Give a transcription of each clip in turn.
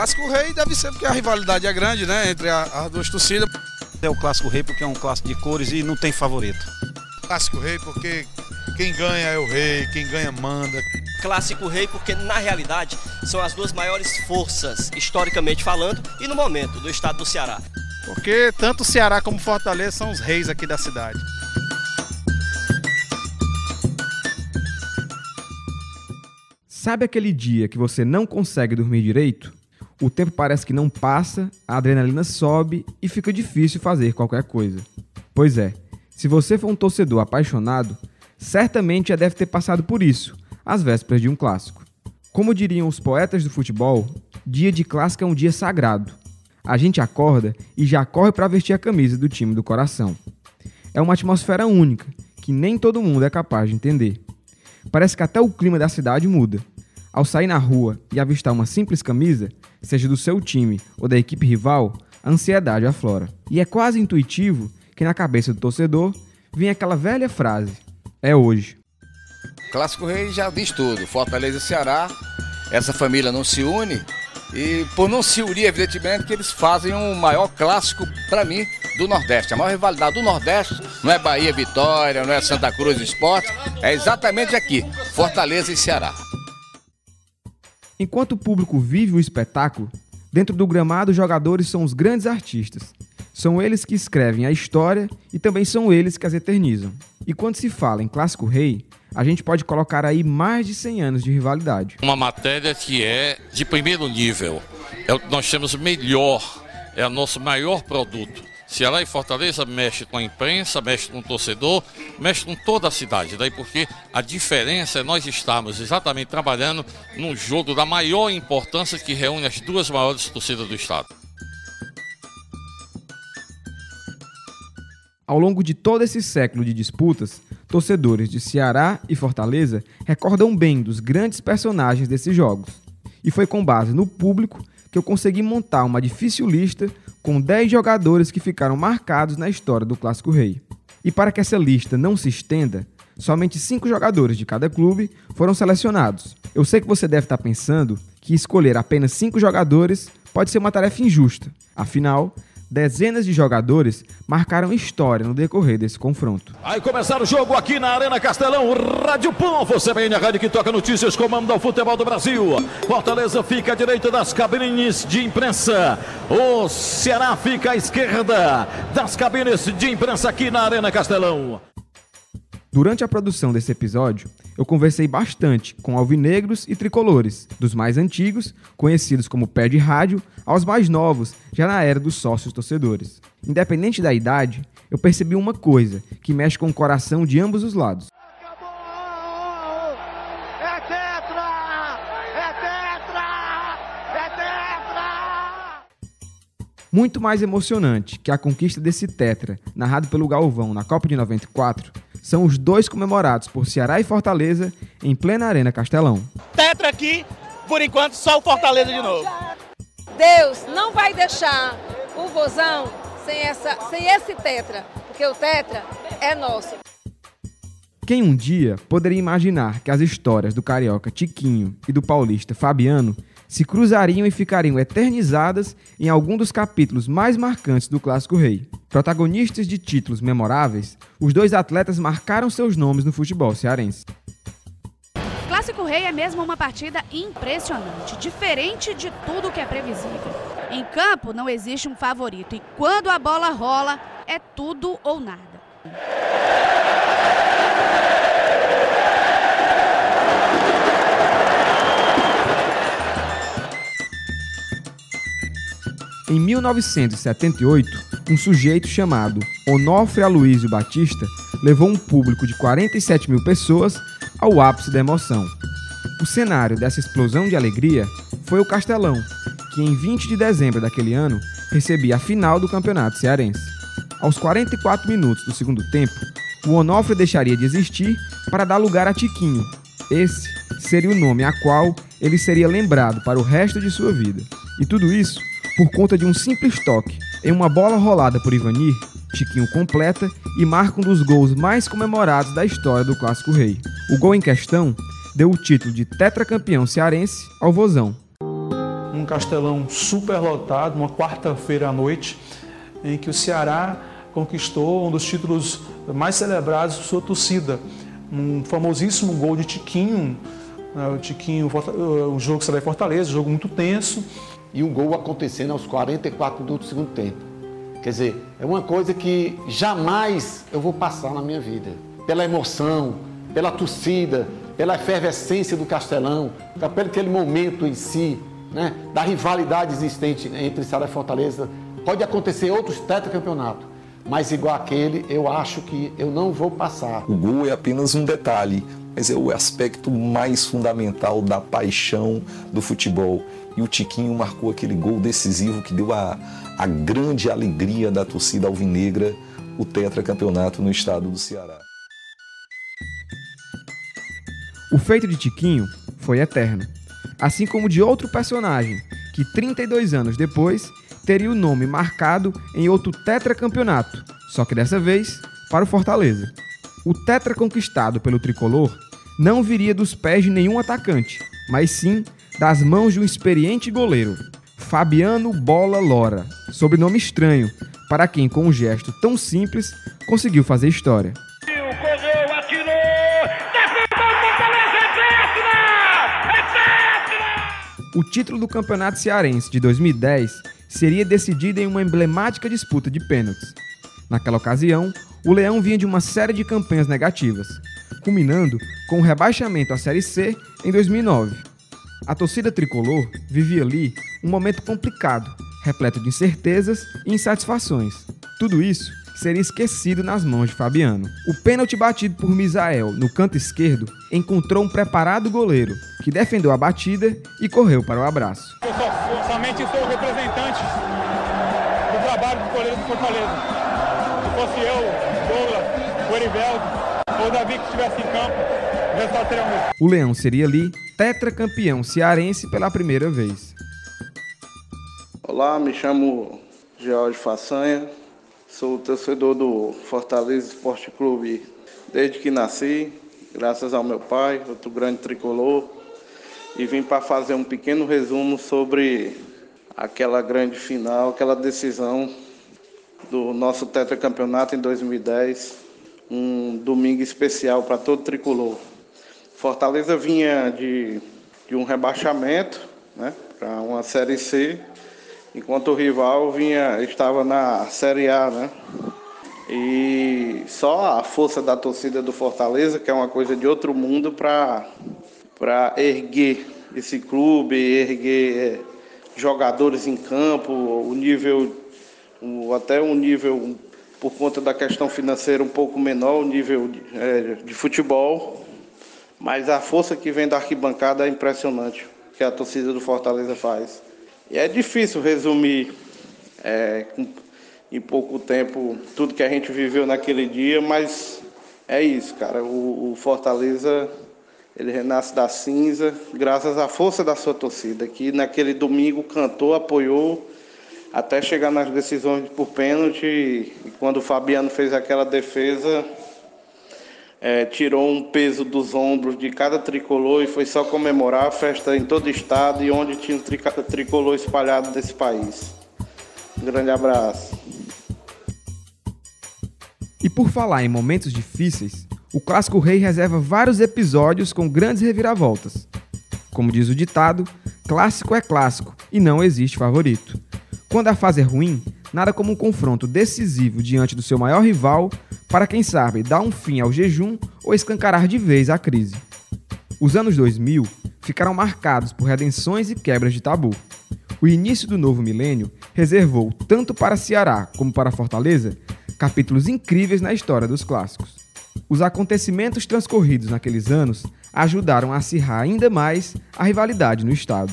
Clássico Rei deve ser porque a rivalidade é grande, né? Entre a, as duas torcidas. É o Clássico Rei porque é um clássico de cores e não tem favorito. Clássico Rei porque quem ganha é o rei, quem ganha manda. Clássico Rei porque na realidade são as duas maiores forças, historicamente falando, e no momento do estado do Ceará. Porque tanto o Ceará como Fortaleza são os reis aqui da cidade. Sabe aquele dia que você não consegue dormir direito? O tempo parece que não passa, a adrenalina sobe e fica difícil fazer qualquer coisa. Pois é, se você for um torcedor apaixonado, certamente já deve ter passado por isso, às vésperas de um clássico. Como diriam os poetas do futebol, dia de clássico é um dia sagrado. A gente acorda e já corre para vestir a camisa do time do coração. É uma atmosfera única que nem todo mundo é capaz de entender. Parece que até o clima da cidade muda. Ao sair na rua e avistar uma simples camisa, seja do seu time ou da equipe rival, a ansiedade aflora. E é quase intuitivo que na cabeça do torcedor vem aquela velha frase: é hoje. Clássico Rei já diz tudo. Fortaleza e Ceará, essa família não se une e por não se unir, evidentemente, que eles fazem um maior clássico para mim do Nordeste. A maior rivalidade do Nordeste não é Bahia Vitória, não é Santa Cruz Esporte, é exatamente aqui, Fortaleza e Ceará. Enquanto o público vive o espetáculo, dentro do gramado os jogadores são os grandes artistas. São eles que escrevem a história e também são eles que as eternizam. E quando se fala em Clássico Rei, a gente pode colocar aí mais de 100 anos de rivalidade. Uma matéria que é de primeiro nível. É o que nós temos melhor, é o nosso maior produto. Ceará e Fortaleza mexe com a imprensa, mexe com o torcedor, mexe com toda a cidade. Daí porque a diferença é nós estarmos exatamente trabalhando num jogo da maior importância que reúne as duas maiores torcidas do estado. Ao longo de todo esse século de disputas, torcedores de Ceará e Fortaleza recordam bem dos grandes personagens desses jogos. E foi com base no público que eu consegui montar uma difícil lista com 10 jogadores que ficaram marcados na história do Clássico Rei. E para que essa lista não se estenda, somente 5 jogadores de cada clube foram selecionados. Eu sei que você deve estar pensando que escolher apenas 5 jogadores pode ser uma tarefa injusta. Afinal, dezenas de jogadores marcaram história no decorrer desse confronto. Aí começar o jogo aqui na Arena Castelão, Rádio Pum, você bem a rádio que toca notícias, comando ao futebol do Brasil. Fortaleza fica à direita das cabines de imprensa, o Ceará fica à esquerda das cabines de imprensa aqui na Arena Castelão. Durante a produção desse episódio, eu conversei bastante com alvinegros e tricolores, dos mais antigos, conhecidos como pé de rádio, aos mais novos, já na era dos sócios torcedores. Independente da idade, eu percebi uma coisa que mexe com o coração de ambos os lados. É! É! É! Muito mais emocionante que a conquista desse tetra, narrado pelo Galvão na Copa de 94, são os dois comemorados por Ceará e Fortaleza em plena Arena Castelão. Tetra aqui, por enquanto, só o Fortaleza de novo. Deus não vai deixar o Vozão sem, essa, sem esse tetra, porque o tetra é nosso. Quem um dia poderia imaginar que as histórias do carioca Tiquinho e do paulista Fabiano se cruzariam e ficariam eternizadas em algum dos capítulos mais marcantes do Clássico Rei. Protagonistas de títulos memoráveis, os dois atletas marcaram seus nomes no futebol cearense. Clássico Rei é mesmo uma partida impressionante, diferente de tudo que é previsível. Em campo não existe um favorito e quando a bola rola é tudo ou nada. Em 1978, um sujeito chamado Onofre Aloysio Batista levou um público de 47 mil pessoas ao ápice da emoção. O cenário dessa explosão de alegria foi o Castelão, que em 20 de dezembro daquele ano recebia a final do Campeonato Cearense. Aos 44 minutos do segundo tempo, o Onofre deixaria de existir para dar lugar a Tiquinho. Esse seria o nome a qual ele seria lembrado para o resto de sua vida. E tudo isso por conta de um simples toque. Em uma bola rolada por Ivanir, Chiquinho completa e marca um dos gols mais comemorados da história do Clássico Rei. O gol em questão deu o título de tetracampeão cearense ao Vozão. Um Castelão superlotado, uma quarta-feira à noite, em que o Ceará conquistou um dos títulos mais celebrados de sua torcida. Um famosíssimo gol de Tiquinho, né, o Tiquinho, o jogo será em Fortaleza, um jogo muito tenso. E um gol acontecendo aos 44 minutos do segundo tempo. Quer dizer, é uma coisa que jamais eu vou passar na minha vida. Pela emoção, pela torcida, pela efervescência do Castelão, pelo aquele momento em si, né, da rivalidade existente entre Ceará e Fortaleza. Pode acontecer outros tetracampeonatos, mas igual aquele, eu acho que eu não vou passar. O gol é apenas um detalhe, mas é o aspecto mais fundamental da paixão do futebol. E o Tiquinho marcou aquele gol decisivo que deu a, a grande alegria da torcida alvinegra, o tetracampeonato no estado do Ceará. O feito de Tiquinho foi eterno, assim como de outro personagem que 32 anos depois teria o nome marcado em outro tetracampeonato, só que dessa vez para o Fortaleza. O tetra conquistado pelo tricolor não viria dos pés de nenhum atacante, mas sim das mãos de um experiente goleiro, Fabiano Bola Lora, sobrenome estranho para quem com um gesto tão simples conseguiu fazer história. O título do Campeonato Cearense de 2010 seria decidido em uma emblemática disputa de pênaltis. Naquela ocasião, o Leão vinha de uma série de campanhas negativas, culminando com o rebaixamento à Série C em 2009. A torcida tricolor vivia ali um momento complicado, repleto de incertezas e insatisfações. Tudo isso seria esquecido nas mãos de Fabiano. O pênalti batido por Misael no canto esquerdo encontrou um preparado goleiro, que defendeu a batida e correu para o abraço. Eu só, somente sou representante do trabalho do goleiro do Fortaleza. Se fosse eu, Douglas, o Eriveldo ou o Davi que estivesse em campo, o resultado seria o mesmo. O Leão seria ali tetracampeão cearense pela primeira vez. Olá, me chamo George Façanha, Sou torcedor do Fortaleza Esporte Clube desde que nasci, graças ao meu pai, outro grande tricolor, e vim para fazer um pequeno resumo sobre aquela grande final, aquela decisão do nosso tetracampeonato em 2010, um domingo especial para todo tricolor. Fortaleza vinha de, de um rebaixamento né, para uma Série C enquanto o rival vinha estava na Série A, né? E só a força da torcida do Fortaleza, que é uma coisa de outro mundo, para erguer esse clube, erguer é, jogadores em campo, o nível, o, até um nível, por conta da questão financeira, um pouco menor, o nível de, é, de futebol. Mas a força que vem da arquibancada é impressionante, que a torcida do Fortaleza faz. E é difícil resumir é, em pouco tempo tudo que a gente viveu naquele dia, mas é isso, cara. O, o, Fortaleza ele renasce da cinza graças à força da sua torcida, que naquele domingo cantou, apoiou até chegar nas decisões por pênalti. E quando o Fabiano fez aquela defesa, é, tirou um peso dos ombros de cada tricolor e foi só comemorar a festa em todo o estado e onde tinha um tricolor espalhado desse país. Um grande abraço. E por falar em momentos difíceis, o Clássico Rei reserva vários episódios com grandes reviravoltas. Como diz o ditado, clássico é clássico e não existe favorito. Quando a fase é ruim, nada como um confronto decisivo diante do seu maior rival para, quem sabe, dar um fim ao jejum ou escancarar de vez a crise. Os anos 2000 ficaram marcados por redenções e quebras de tabu. O início do novo milênio reservou, tanto para Ceará como para Fortaleza, capítulos incríveis na história dos clássicos. Os acontecimentos transcorridos naqueles anos ajudaram a acirrar ainda mais a rivalidade no estado.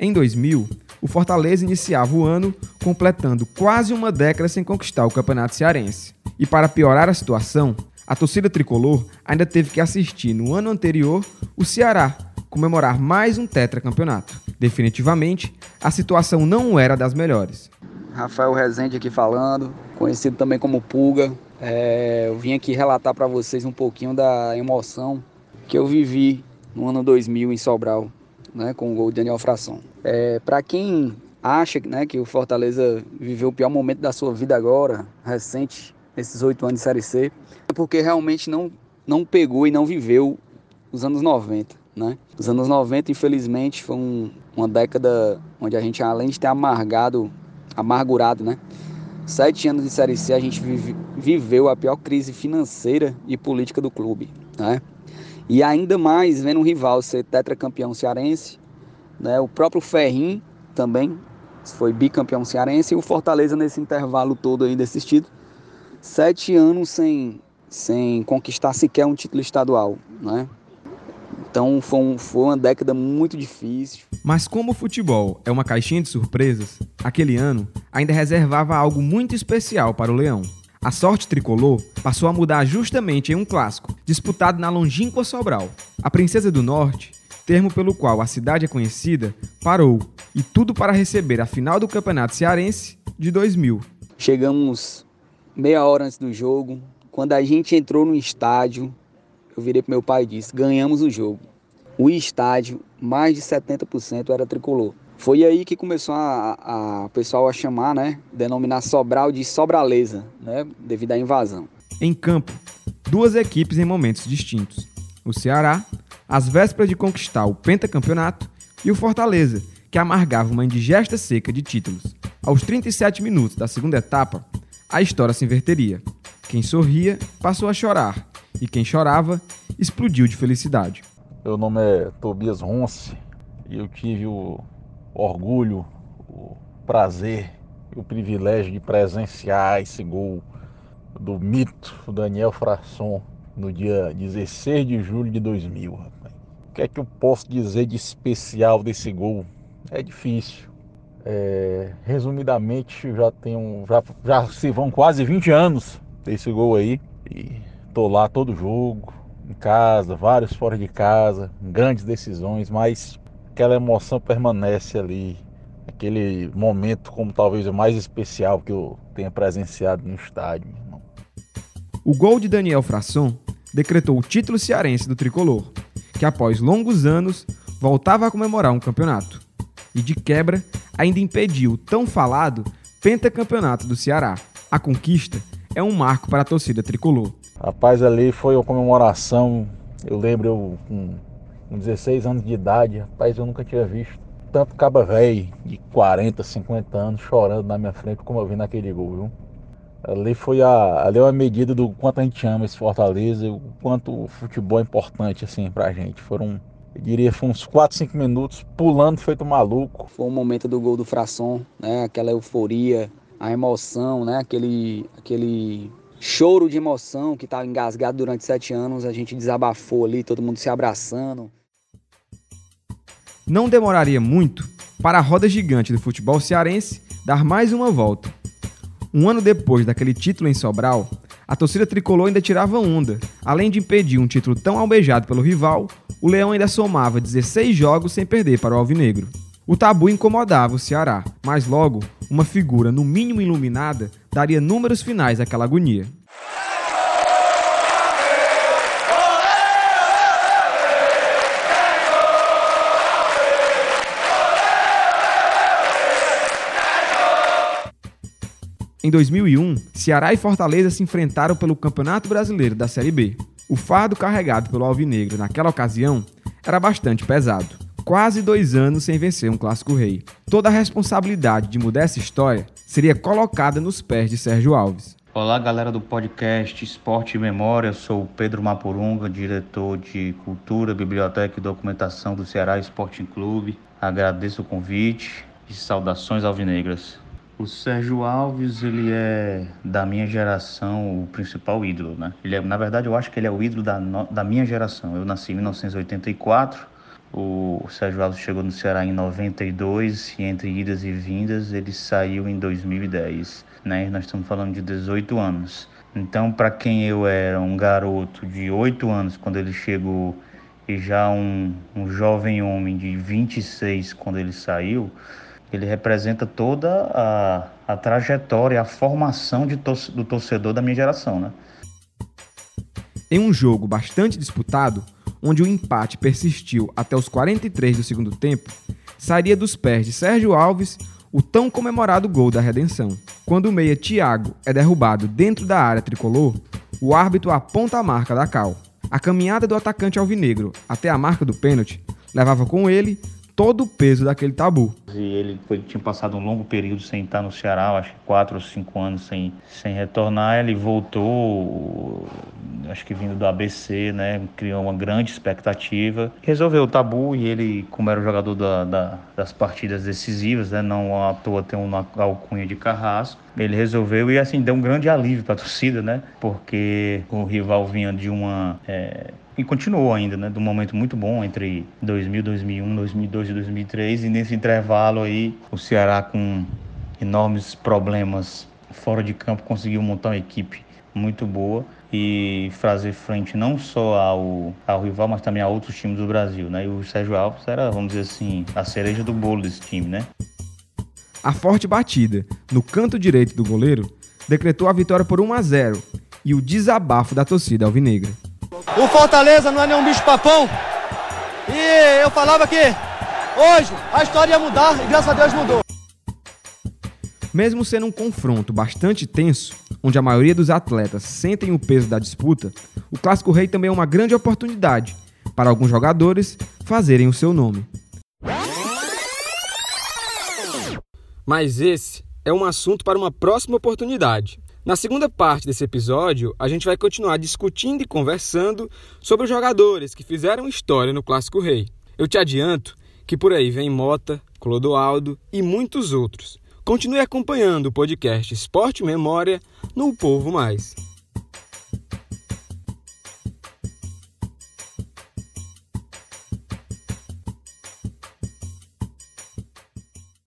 Em 2000, o Fortaleza iniciava o ano completando quase uma década sem conquistar o Campeonato Cearense. E para piorar a situação, a torcida tricolor ainda teve que assistir no ano anterior o Ceará comemorar mais um tetracampeonato. Definitivamente, a situação não era das melhores. Rafael Rezende aqui falando, conhecido também como Pulga. É, eu vim aqui relatar para vocês um pouquinho da emoção que eu vivi no ano 2000 em Sobral, né, com o gol de Daniel Fração. É, para quem acha né, que o Fortaleza viveu o pior momento da sua vida agora, recente, esses oito anos de Série C, é porque realmente não, não pegou e não viveu os anos 90. Né? Os anos 90, infelizmente, foi um, uma década onde a gente, além de ter amargado, amargurado, né? Sete anos de Série C, a gente vive, viveu a pior crise financeira e política do clube, né? E ainda mais vendo um rival ser tetracampeão cearense, né? O próprio Ferrim também foi bicampeão cearense e o Fortaleza nesse intervalo todo aí desses títulos. Sete anos sem, sem conquistar sequer um título estadual, né? Então foi, um, foi uma década muito difícil. Mas como o futebol é uma caixinha de surpresas, aquele ano ainda reservava algo muito especial para o Leão. A sorte tricolor passou a mudar justamente em um clássico, disputado na longínqua Sobral. A Princesa do Norte, termo pelo qual a cidade é conhecida, parou, e tudo para receber a final do Campeonato Cearense de 2000. Chegamos meia hora antes do jogo, quando a gente entrou no estádio, eu virei pro meu pai e disse: ganhamos o jogo. O estádio, mais de 70% era tricolor. Foi aí que começou a, a pessoal a chamar, né, denominar Sobral de Sobraleza, né, devido à invasão. Em campo, duas equipes em momentos distintos. O Ceará, às vésperas de conquistar o pentacampeonato, e o Fortaleza, que amargava uma indigesta seca de títulos. Aos 37 minutos da segunda etapa, a história se inverteria. Quem sorria passou a chorar e quem chorava explodiu de felicidade. Meu nome é Tobias Ronce e eu tive o orgulho, o prazer e o privilégio de presenciar esse gol do mito Daniel Frasson no dia 16 de julho de 2000. Rapaz. O que é que eu posso dizer de especial desse gol? É difícil. É, resumidamente, já tenho, já, já se vão quase 20 anos desse gol aí. E Tô lá todo jogo, em casa, vários fora de casa, grandes decisões, mas aquela emoção permanece ali. Aquele momento como talvez o mais especial que eu tenha presenciado no estádio. O gol de Daniel Frasson decretou o título cearense do tricolor, que após longos anos voltava a comemorar um campeonato. E de quebra, ainda impediu o tão falado pentacampeonato do Ceará. A conquista é um marco para a torcida tricolor. Rapaz, ali foi uma comemoração. Eu lembro eu com, 16 anos de idade, rapaz, eu nunca tinha visto tanto caba velho de 40, 50 anos chorando na minha frente como eu vi naquele gol, viu? Ali foi a, ali é uma medida do quanto a gente ama esse Fortaleza, o quanto o futebol é importante assim pra gente. Foram, eu diria, foi uns 4, 5 minutos pulando feito maluco. Foi o momento do gol do Frasson, né? Aquela euforia, a emoção, né? Aquele aquele choro de emoção que estava engasgado durante sete anos, a gente desabafou ali, todo mundo se abraçando. Não demoraria muito para a roda gigante do futebol cearense dar mais uma volta. Um ano depois daquele título em Sobral, a torcida tricolor ainda tirava onda. Além de impedir um título tão almejado pelo rival, o Leão ainda somava 16 jogos sem perder para o Alvinegro. O tabu incomodava o Ceará, mas logo, uma figura no mínimo iluminada daria números finais àquela agonia. Em 2001, Ceará e Fortaleza se enfrentaram pelo Campeonato Brasileiro da Série B. O fardo carregado pelo Alvinegro naquela ocasião era bastante pesado quase dois anos sem vencer um clássico rei. Toda a responsabilidade de mudar essa história seria colocada nos pés de Sérgio Alves. Olá, galera do podcast Esporte e Memória. Sou o Pedro Mapurunga, diretor de Cultura, Biblioteca e Documentação do Ceará Esporte Clube. Agradeço o convite e saudações alvinegras. O Sérgio Alves, ele é da minha geração o principal ídolo, né? Ele é, na verdade, eu acho que ele é o ídolo da, da minha geração. Eu nasci em 1984 o Sérgio Alves chegou no Ceará em 92 e entre idas e vindas ele saiu em 2010. Né? Nós estamos falando de 18 anos. Então, para quem eu era um garoto de 8 anos quando ele chegou e já um, um jovem homem de 26 quando ele saiu, Ele representa toda a, a trajetória, a formação de do torcedor da minha geração, né? Em um jogo bastante disputado, onde o empate persistiu até os 43 do segundo tempo, sairia dos pés de Sérgio Alves o tão comemorado gol da redenção. Quando o meia Thiago é derrubado dentro da área tricolor, o árbitro aponta a marca da cal. A caminhada do atacante alvinegro até a marca do pênalti levava com ele todo o peso daquele tabu. E ele foi, tinha passado um longo período sem estar no Ceará, acho que quatro ou cinco anos sem, sem retornar. Ele voltou, acho que vindo do ABC, né? Criou uma grande expectativa. Resolveu o tabu e ele, como era o jogador da, da, das partidas decisivas, né? Não à toa tem uma alcunha de carrasco. Ele resolveu e assim deu um grande alívio para a torcida, né? Porque o rival vinha de uma é, e continuou ainda, né, de um momento muito bom entre 2000, 2001, 2002 e 2003 e nesse intervalo aí o Ceará com enormes problemas fora de campo conseguiu montar uma equipe muito boa e fazer frente não só ao, ao rival, mas também a outros times do Brasil, né? E o Sérgio Alves era, vamos dizer assim, a cereja do bolo desse time, né? A forte batida no canto direito do goleiro decretou a vitória por 1 a 0 e o desabafo da torcida alvinegra. O Fortaleza não é nenhum bicho papão. E eu falava que hoje a história ia mudar e graças a Deus mudou. Mesmo sendo um confronto bastante tenso, onde a maioria dos atletas sentem o peso da disputa, o Clássico Rei também é uma grande oportunidade para alguns jogadores fazerem o seu nome. Mas esse é um assunto para uma próxima oportunidade. Na segunda parte desse episódio, a gente vai continuar discutindo e conversando sobre os jogadores que fizeram história no Clássico Rei. Eu te adianto que por aí vem Mota, Clodoaldo e muitos outros. Continue acompanhando o podcast Esporte Memória no Povo Mais.